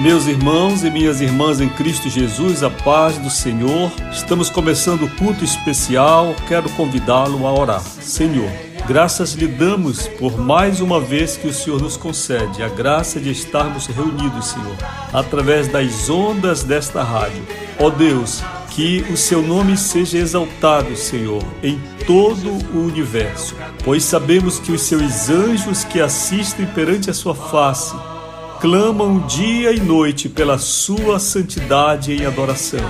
Meus irmãos e minhas irmãs em Cristo Jesus, a paz do Senhor. Estamos começando o culto especial. Quero convidá-lo a orar. Senhor, graças lhe damos por mais uma vez que o Senhor nos concede a graça de estarmos reunidos, Senhor, através das ondas desta rádio. Ó oh Deus, que o seu nome seja exaltado, Senhor, em todo o universo, pois sabemos que os seus anjos que assistem perante a sua face clamam dia e noite pela sua santidade em adoração.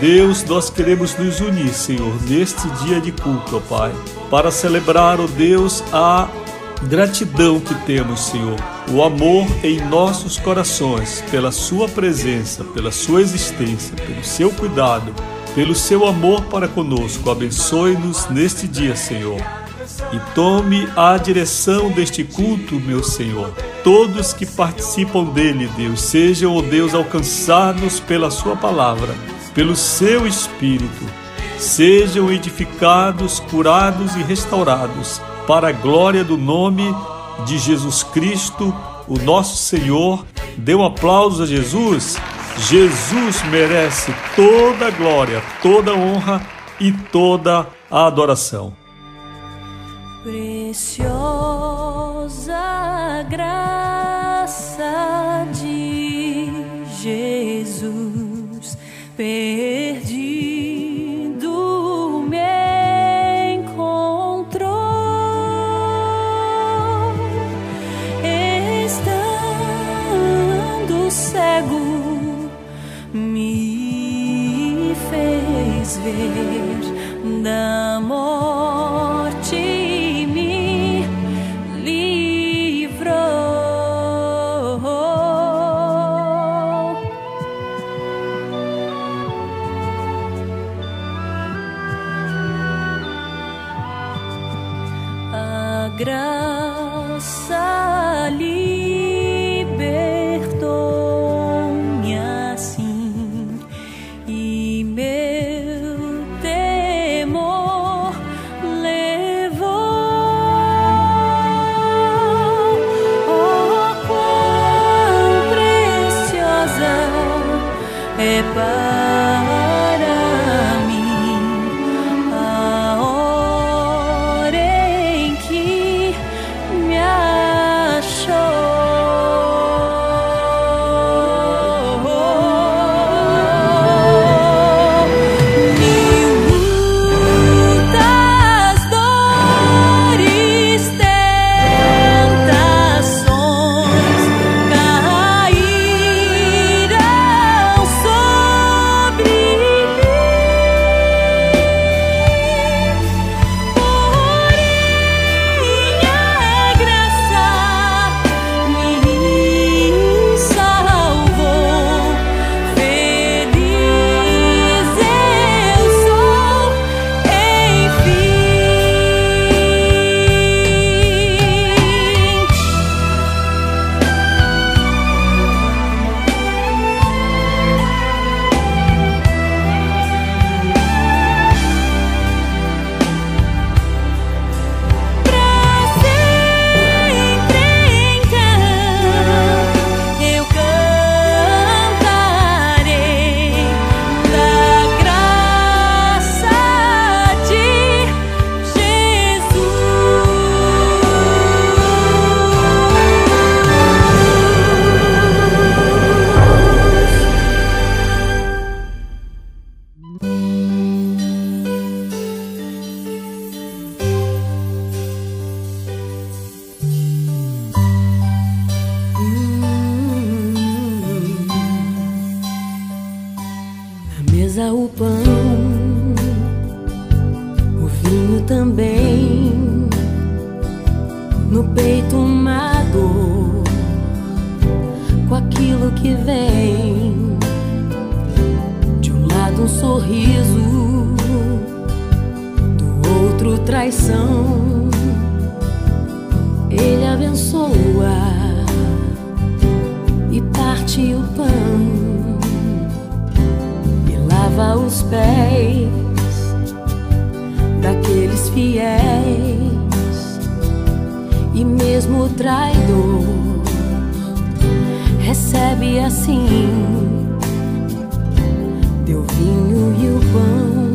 Deus, nós queremos nos unir, Senhor, neste dia de culto, ó Pai, para celebrar, ó Deus, a gratidão que temos, Senhor, o amor em nossos corações pela Sua presença, pela Sua existência, pelo Seu cuidado, pelo Seu amor para conosco. Abençoe-nos neste dia, Senhor e tome a direção deste culto, meu Senhor. Todos que participam dele, Deus, sejam, ó Deus, alcançados pela Sua palavra, pelo Seu Espírito, sejam edificados, curados e restaurados, para a glória do nome de Jesus Cristo, o nosso Senhor. Dê um aplauso a Jesus. Jesus merece toda a glória, toda a honra e toda a adoração. Preciosa graça de Jesus, perdido me encontrou, estando cego, me fez ver da morte. Graça mesmo traidor. Recebe assim teu vinho e o pão.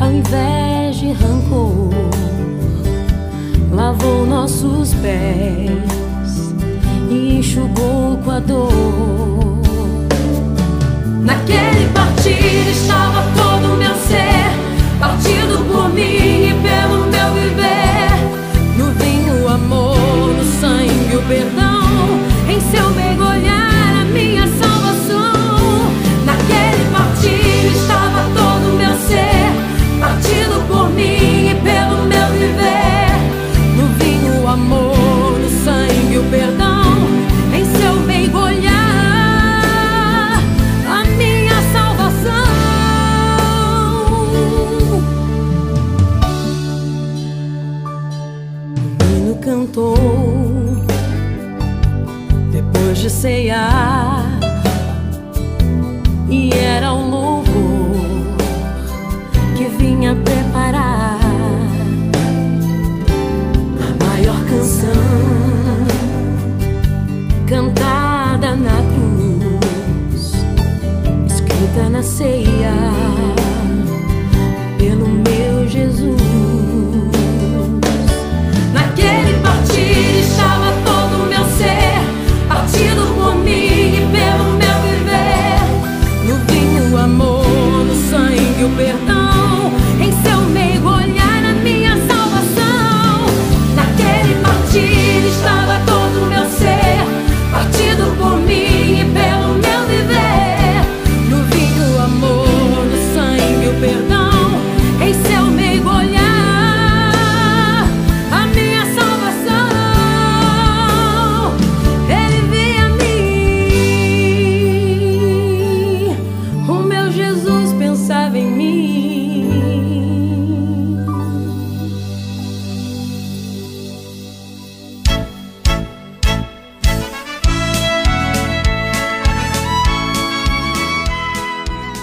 Ao invés de rancor lavou nossos pés e enxugou com a dor. Naquele partir estava todo o meu ser partido por mim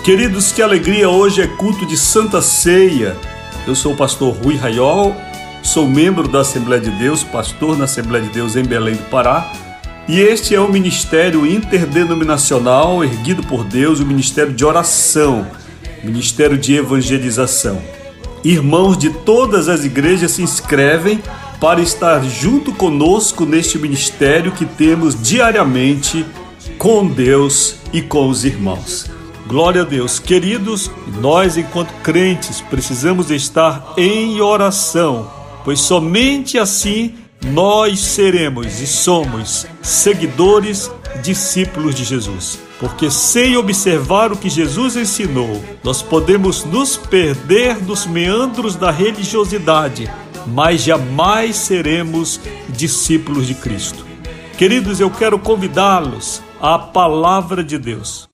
Queridos, que alegria! Hoje é culto de Santa Ceia. Eu sou o pastor Rui Raiol, sou membro da Assembleia de Deus, pastor na Assembleia de Deus em Belém do Pará. E este é o ministério interdenominacional erguido por Deus, o ministério de oração, ministério de evangelização. Irmãos de todas as igrejas se inscrevem para estar junto conosco neste ministério que temos diariamente com Deus e com os irmãos. Glória a Deus. Queridos, nós, enquanto crentes, precisamos estar em oração, pois somente assim nós seremos e somos seguidores, discípulos de Jesus. Porque sem observar o que Jesus ensinou, nós podemos nos perder dos meandros da religiosidade, mas jamais seremos discípulos de Cristo. Queridos, eu quero convidá-los à palavra de Deus.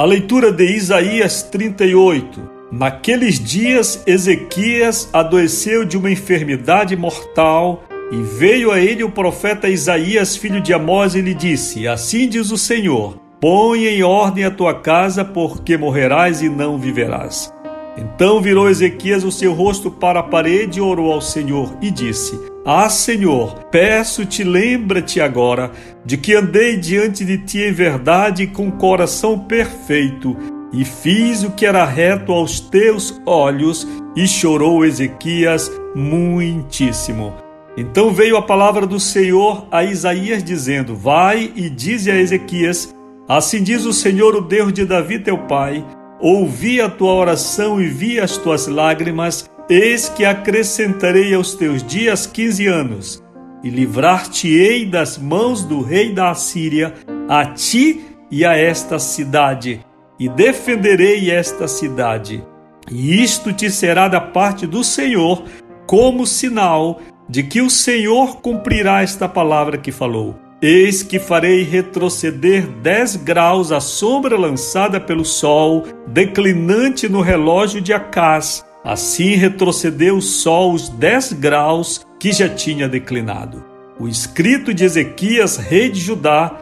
A leitura de Isaías 38. Naqueles dias, Ezequias adoeceu de uma enfermidade mortal e veio a ele o profeta Isaías, filho de Amós, e lhe disse: Assim diz o Senhor: Põe em ordem a tua casa, porque morrerás e não viverás. Então virou Ezequias o seu rosto para a parede orou ao Senhor e disse: Ah, Senhor, peço-te, lembra-te agora de que andei diante de ti em verdade com coração perfeito, e fiz o que era reto aos teus olhos. E chorou Ezequias muitíssimo. Então veio a palavra do Senhor a Isaías, dizendo: Vai e dize a Ezequias: Assim diz o Senhor, o Deus de Davi, teu pai ouvi a tua oração e vi as tuas lágrimas, eis que acrescentarei aos teus dias quinze anos, e livrar-te-ei das mãos do rei da Assíria, a ti e a esta cidade. e defenderei esta cidade. E isto te será da parte do Senhor como sinal de que o Senhor cumprirá esta palavra que falou. Eis que farei retroceder dez graus a sombra lançada pelo sol, declinante no relógio de Acás. Assim retrocedeu sol os dez graus que já tinha declinado. O escrito de Ezequias, rei de Judá,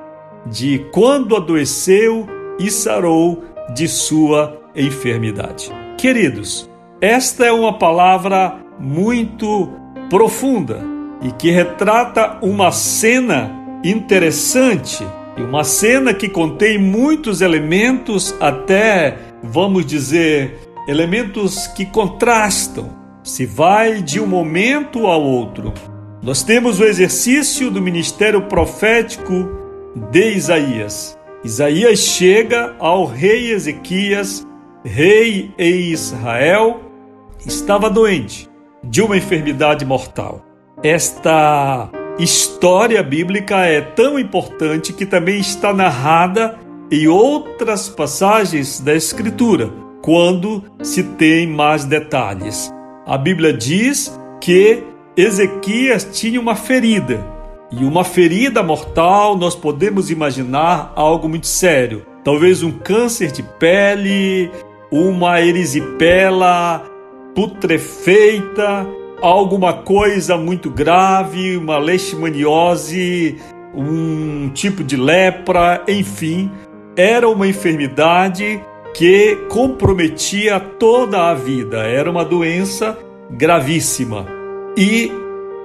de quando adoeceu e sarou de sua enfermidade. Queridos, esta é uma palavra muito profunda e que retrata uma cena interessante e uma cena que contém muitos elementos, até vamos dizer, elementos que contrastam, se vai de um momento ao outro. Nós temos o exercício do ministério profético de Isaías. Isaías chega ao rei Ezequias, rei em Israel, estava doente de uma enfermidade mortal. Esta história bíblica é tão importante que também está narrada em outras passagens da Escritura, quando se tem mais detalhes. A Bíblia diz que Ezequias tinha uma ferida, e uma ferida mortal nós podemos imaginar algo muito sério. Talvez um câncer de pele, uma erisipela putrefeita, alguma coisa muito grave, uma leishmaniose, um tipo de lepra, enfim, era uma enfermidade que comprometia toda a vida, era uma doença gravíssima. E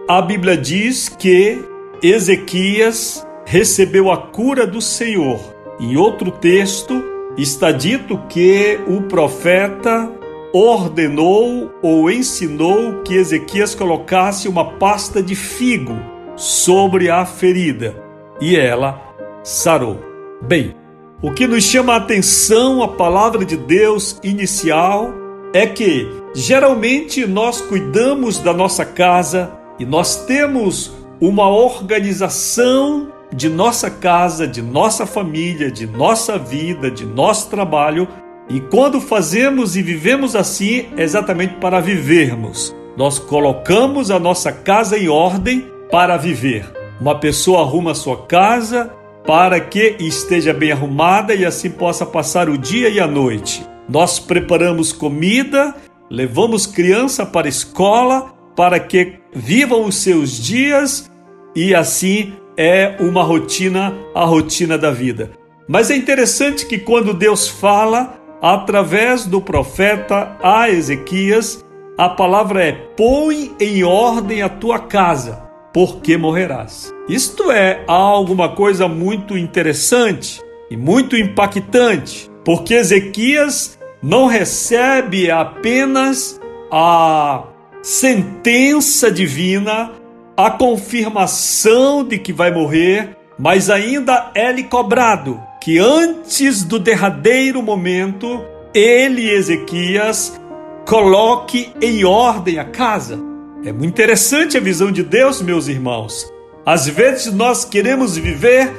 a Bíblia diz que Ezequias recebeu a cura do Senhor. Em outro texto está dito que o profeta ordenou ou ensinou que Ezequias colocasse uma pasta de figo sobre a ferida e ela sarou. Bem, o que nos chama a atenção a palavra de Deus inicial é que geralmente nós cuidamos da nossa casa e nós temos uma organização de nossa casa, de nossa família, de nossa vida, de nosso trabalho e quando fazemos e vivemos assim, é exatamente para vivermos. Nós colocamos a nossa casa em ordem para viver. Uma pessoa arruma sua casa para que esteja bem arrumada e assim possa passar o dia e a noite. Nós preparamos comida, levamos criança para a escola para que vivam os seus dias e assim é uma rotina, a rotina da vida. Mas é interessante que quando Deus fala, através do profeta a Ezequias, a palavra é: põe em ordem a tua casa, porque morrerás. Isto é alguma coisa muito interessante e muito impactante, porque Ezequias não recebe apenas a sentença divina, a confirmação de que vai morrer, mas ainda é-lhe cobrado que antes do derradeiro momento, ele, Ezequias, coloque em ordem a casa. É muito interessante a visão de Deus, meus irmãos. Às vezes nós queremos viver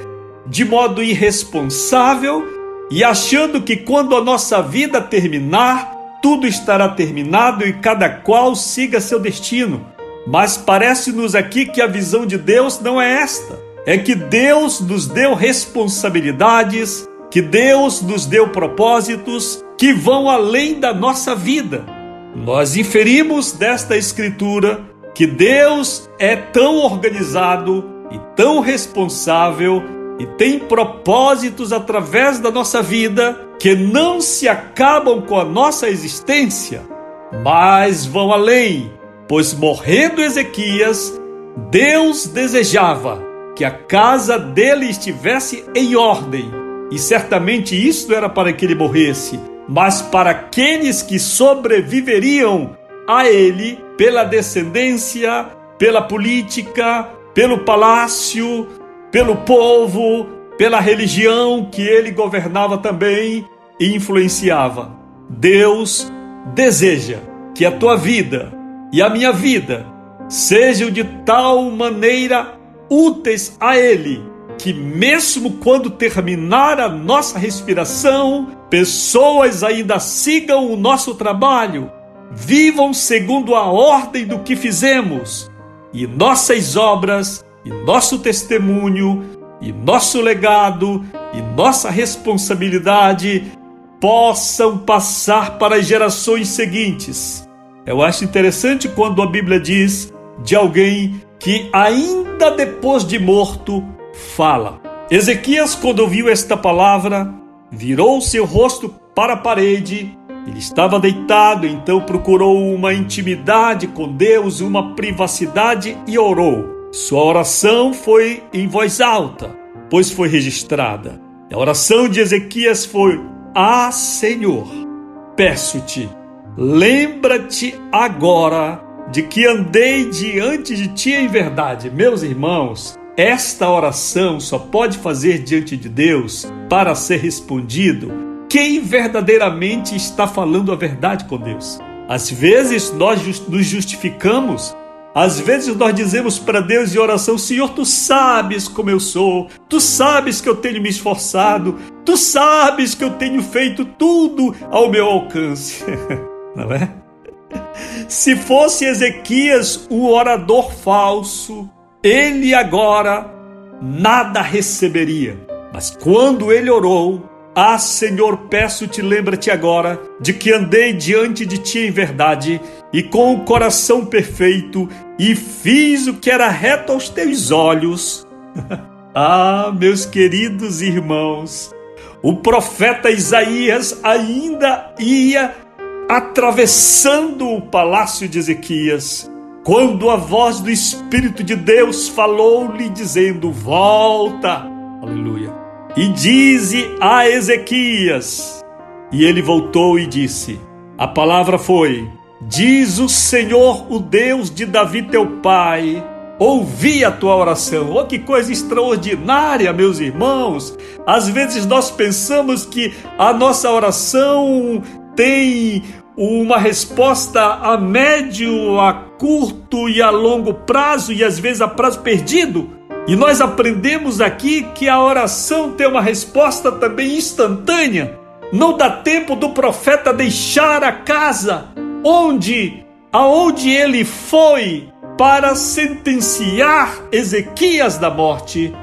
de modo irresponsável e achando que quando a nossa vida terminar, tudo estará terminado e cada qual siga seu destino. Mas parece-nos aqui que a visão de Deus não é esta é que Deus nos deu responsabilidades, que Deus nos deu propósitos que vão além da nossa vida. Nós inferimos desta Escritura que Deus é tão organizado e tão responsável e tem propósitos através da nossa vida que não se acabam com a nossa existência, mas vão além, pois morrendo Ezequias, Deus desejava que a casa dele estivesse em ordem. E certamente isto era para que ele morresse, mas para aqueles que sobreviveriam a ele pela descendência, pela política, pelo palácio, pelo povo, pela religião que ele governava também e influenciava. Deus deseja que a tua vida e a minha vida sejam de tal maneira úteis a Ele, que, mesmo quando terminar a nossa respiração, pessoas ainda sigam o nosso trabalho, vivam segundo a ordem do que fizemos, e nossas obras, e nosso testemunho, e nosso legado, e nossa responsabilidade possam passar para as gerações seguintes. Eu acho interessante quando a Bíblia diz de alguém que, ainda depois de morto, fala. Ezequias, quando ouviu esta palavra, virou seu rosto para a parede. Ele estava deitado, então procurou uma intimidade com Deus, uma privacidade e orou. Sua oração foi em voz alta, pois foi registrada. A oração de Ezequias foi: Ah, Senhor, peço-te, lembra-te agora de que andei diante de ti em verdade. Meus irmãos, esta oração só pode fazer diante de Deus para ser respondido quem verdadeiramente está falando a verdade com Deus. Às vezes nós nos justificamos, às vezes nós dizemos para Deus em oração: Senhor, tu sabes como eu sou, tu sabes que eu tenho me esforçado, tu sabes que eu tenho feito tudo ao meu alcance. Não é? Se fosse Ezequias o orador falso, ele agora nada receberia. Mas quando ele orou, ah, Senhor, peço-te, lembra-te agora de que andei diante de ti em verdade e com o coração perfeito e fiz o que era reto aos teus olhos. ah, meus queridos irmãos, o profeta Isaías ainda ia atravessando o palácio de Ezequias quando a voz do Espírito de Deus falou-lhe, dizendo: Volta, aleluia, e dize a Ezequias. E ele voltou e disse: A palavra foi: Diz o Senhor, o Deus de Davi teu pai, ouvi a tua oração. Oh, que coisa extraordinária, meus irmãos! Às vezes nós pensamos que a nossa oração tem uma resposta a médio, a curto e a longo prazo e às vezes a prazo perdido. E nós aprendemos aqui que a oração tem uma resposta também instantânea. Não dá tempo do profeta deixar a casa onde aonde ele foi para sentenciar Ezequias da morte.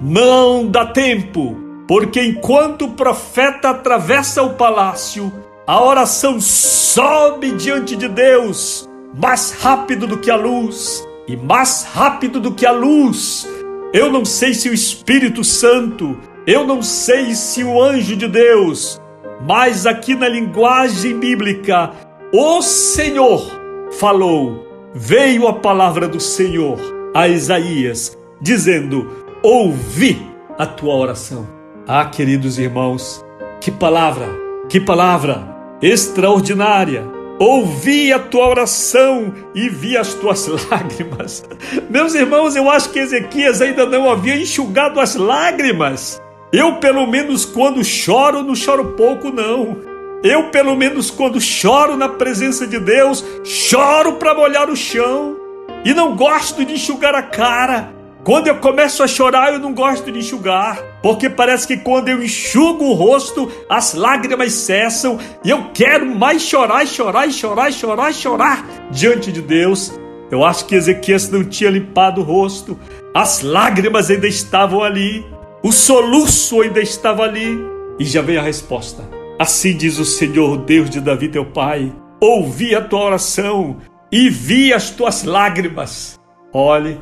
Não dá tempo, porque enquanto o profeta atravessa o palácio, a oração sobe diante de Deus mais rápido do que a luz e mais rápido do que a luz. Eu não sei se o Espírito Santo, eu não sei se o anjo de Deus, mas aqui na linguagem bíblica, o Senhor falou, veio a palavra do Senhor a Isaías, dizendo: Ouvi a tua oração. Ah, queridos irmãos, que palavra, que palavra! Extraordinária. Ouvi a tua oração e vi as tuas lágrimas. Meus irmãos, eu acho que Ezequias ainda não havia enxugado as lágrimas. Eu, pelo menos, quando choro, não choro pouco, não. Eu, pelo menos, quando choro na presença de Deus, choro para molhar o chão. E não gosto de enxugar a cara. Quando eu começo a chorar, eu não gosto de enxugar, porque parece que quando eu enxugo o rosto, as lágrimas cessam e eu quero mais chorar, chorar, chorar, chorar, chorar diante de Deus. Eu acho que Ezequias não tinha limpado o rosto, as lágrimas ainda estavam ali, o soluço ainda estava ali. E já vem a resposta. Assim diz o Senhor, Deus de Davi, teu pai: Ouvi a tua oração e vi as tuas lágrimas. Olhe,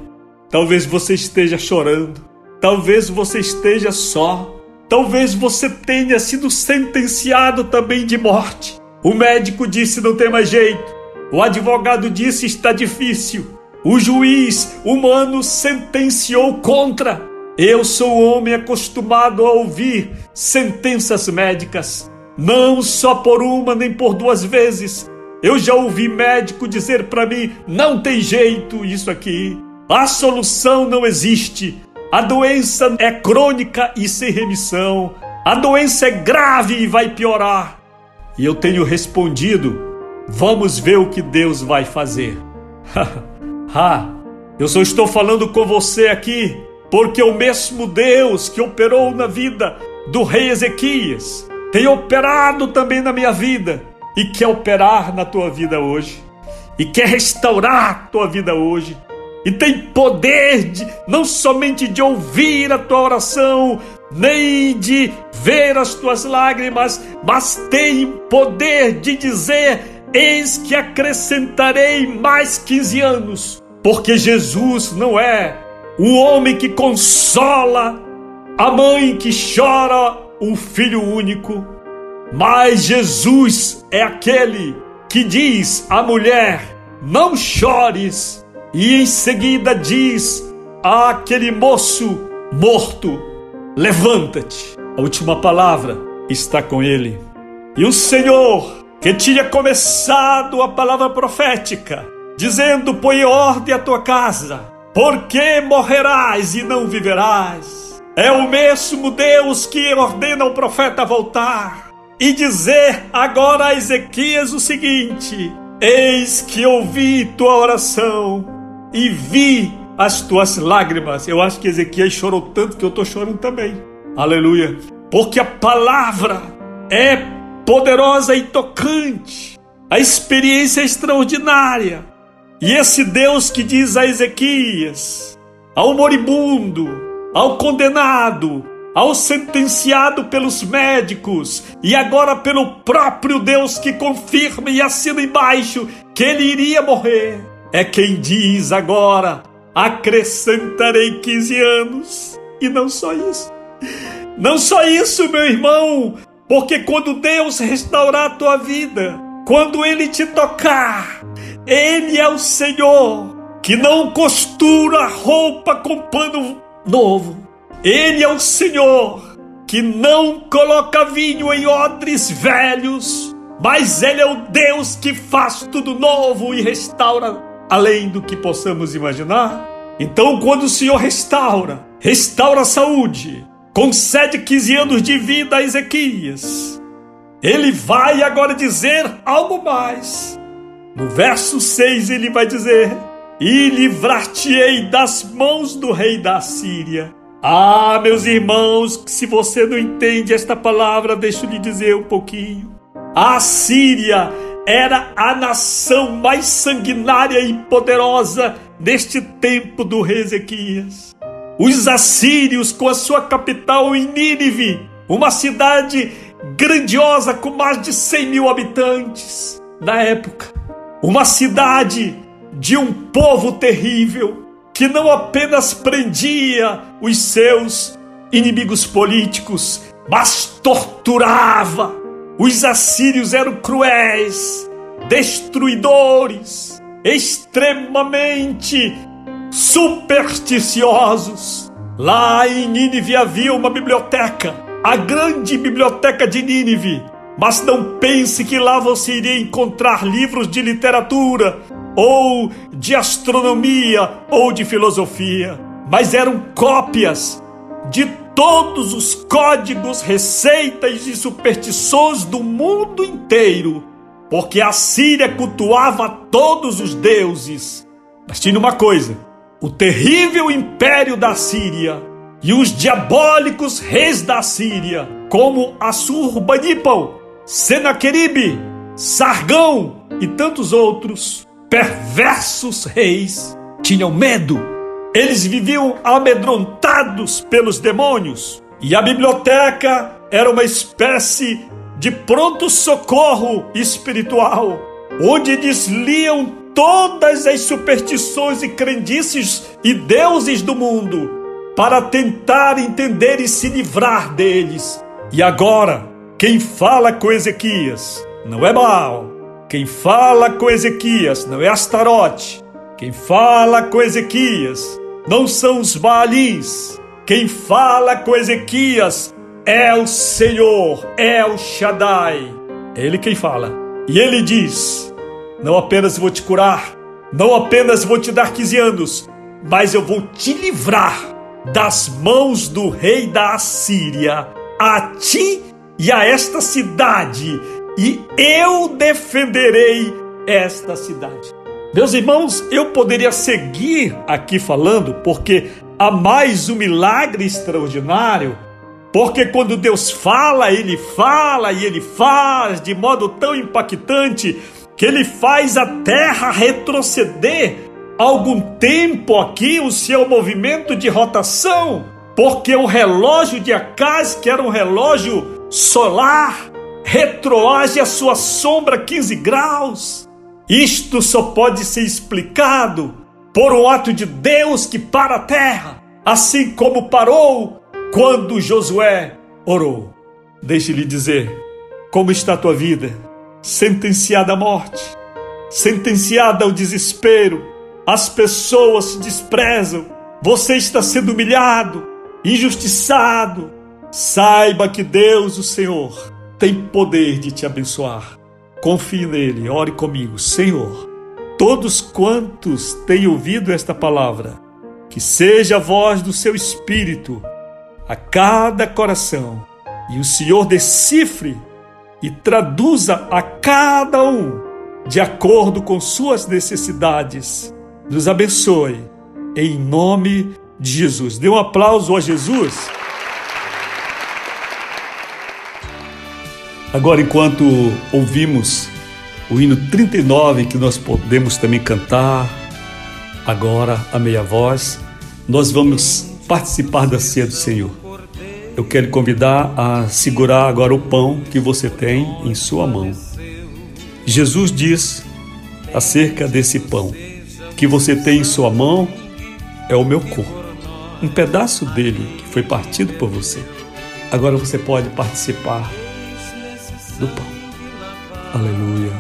Talvez você esteja chorando, talvez você esteja só, talvez você tenha sido sentenciado também de morte. O médico disse não tem mais jeito, o advogado disse está difícil, o juiz humano sentenciou contra. Eu sou homem acostumado a ouvir sentenças médicas, não só por uma nem por duas vezes. Eu já ouvi médico dizer para mim: não tem jeito isso aqui, a solução não existe. A doença é crônica e sem remissão. A doença é grave e vai piorar. E eu tenho respondido: vamos ver o que Deus vai fazer. ha, eu só estou falando com você aqui porque o mesmo Deus que operou na vida do rei Ezequias tem operado também na minha vida e quer operar na tua vida hoje e quer restaurar a tua vida hoje e tem poder de, não somente de ouvir a tua oração, nem de ver as tuas lágrimas, mas tem poder de dizer: Eis que acrescentarei mais 15 anos, porque Jesus não é o homem que consola, a mãe que chora o filho único, mas Jesus é aquele que diz à mulher: Não chores e em seguida diz àquele moço morto: Levanta-te. A última palavra está com ele. E o Senhor, que tinha começado a palavra profética, dizendo: Põe ordem à tua casa, porque morrerás e não viverás. É o mesmo Deus que ordena ao profeta voltar e dizer agora a Ezequias o seguinte: Eis que ouvi tua oração e vi as tuas lágrimas. Eu acho que Ezequiel chorou tanto que eu estou chorando também. Aleluia. Porque a palavra é poderosa e tocante. A experiência é extraordinária. E esse Deus que diz a Ezequias, ao moribundo, ao condenado, ao sentenciado pelos médicos e agora pelo próprio Deus que confirma e assina embaixo que ele iria morrer é quem diz agora: acrescentarei 15 anos. E não só isso. Não só isso, meu irmão, porque quando Deus restaurar a tua vida, quando Ele te tocar, Ele é o Senhor que não costura roupa com pano novo. Ele é o Senhor que não coloca vinho em odres velhos, mas Ele é o Deus que faz tudo novo e restaura além do que possamos imaginar. Então, quando o Senhor restaura, restaura a saúde, concede 15 anos de vida a Ezequias, ele vai agora dizer algo mais. No verso 6 ele vai dizer: E livrar-te-ei das mãos do rei da Síria. Ah, meus irmãos, se você não entende esta palavra, deixa eu lhe dizer um pouquinho. A Síria era a nação mais sanguinária e poderosa deste tempo do rei Ezequias. Os assírios, com a sua capital em Nínive, uma cidade grandiosa com mais de 100 mil habitantes na época. Uma cidade de um povo terrível que não apenas prendia os seus inimigos políticos, mas torturava os assírios eram cruéis, destruidores, extremamente supersticiosos. Lá em Nínive havia uma biblioteca, a grande biblioteca de Nínive. Mas não pense que lá você iria encontrar livros de literatura, ou de astronomia, ou de filosofia. Mas eram cópias de todos os códigos, receitas e superstições do mundo inteiro, porque a Síria cultuava todos os deuses. Mas tinha uma coisa: o terrível império da Síria e os diabólicos reis da Síria, como Assurbanipal, Senaqueribe, Sargão e tantos outros perversos reis, tinham medo eles viviam amedrontados pelos demônios e a biblioteca era uma espécie de pronto-socorro espiritual, onde eles liam todas as superstições e crendices e deuses do mundo para tentar entender e se livrar deles. E agora, quem fala com Ezequias não é Baal, quem fala com Ezequias não é Astarote, quem fala com Ezequias não são os Baalis. Quem fala com Ezequias é o Senhor, é o Shaddai. É ele quem fala. E ele diz: Não apenas vou te curar, não apenas vou te dar 15 anos, mas eu vou te livrar das mãos do rei da Assíria, a ti e a esta cidade, e eu defenderei esta cidade. Meus irmãos, eu poderia seguir aqui falando, porque a mais um milagre extraordinário, porque quando Deus fala, Ele fala e Ele faz de modo tão impactante que Ele faz a terra retroceder algum tempo aqui o seu movimento de rotação, porque o relógio de Acaz, que era um relógio solar, retroage a sua sombra 15 graus. Isto só pode ser explicado por um ato de Deus que para a terra, assim como parou quando Josué orou. Deixe-lhe dizer: como está a tua vida? Sentenciada à morte, sentenciada ao desespero, as pessoas se desprezam, você está sendo humilhado, injustiçado. Saiba que Deus, o Senhor, tem poder de te abençoar. Confie nele, ore comigo, Senhor. Todos quantos têm ouvido esta palavra, que seja a voz do seu espírito a cada coração, e o Senhor decifre e traduza a cada um de acordo com suas necessidades nos abençoe. Em nome de Jesus. Dê um aplauso a Jesus. Agora, enquanto ouvimos o hino 39, que nós podemos também cantar, agora a meia voz, nós vamos participar da ceia do Senhor. Eu quero convidar a segurar agora o pão que você tem em sua mão. Jesus diz acerca desse pão: que você tem em sua mão é o meu corpo, um pedaço dele que foi partido por você. Agora você pode participar do pão. Aleluia.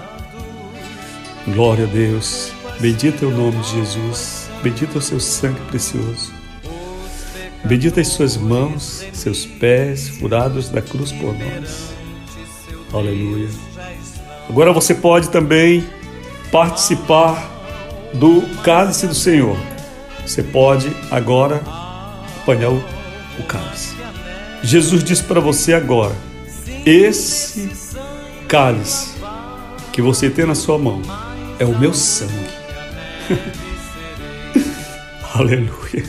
Glória a Deus. Bendito é o nome de Jesus. Bendito é o seu sangue precioso. Bendita as suas mãos, seus pés furados da cruz por nós. Aleluia. Agora você pode também participar do cálice do Senhor. Você pode agora apanhar o, o cálice. Jesus diz para você agora: esse cálice que você tem na sua mão é o meu sangue. Aleluia.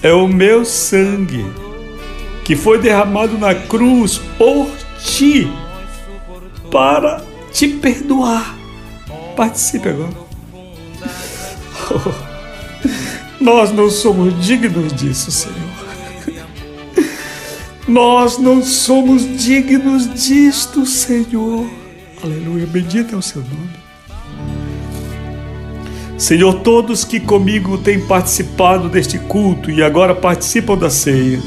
É o meu sangue que foi derramado na cruz por ti para te perdoar. Participe agora. Nós não somos dignos disso, Senhor. Nós não somos dignos disto, Senhor. Aleluia, bendito é o seu nome. Senhor, todos que comigo têm participado deste culto e agora participam da ceia,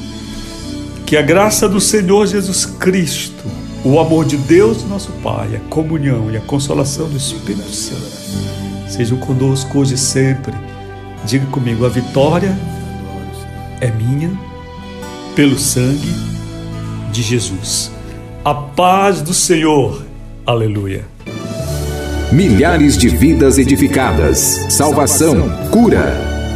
que a graça do Senhor Jesus Cristo, o amor de Deus, nosso Pai, a comunhão e a consolação do Espírito Santo sejam conosco hoje e sempre. Diga comigo: a vitória é minha pelo sangue de Jesus. A paz do Senhor. Aleluia. Milhares de vidas edificadas, salvação, cura.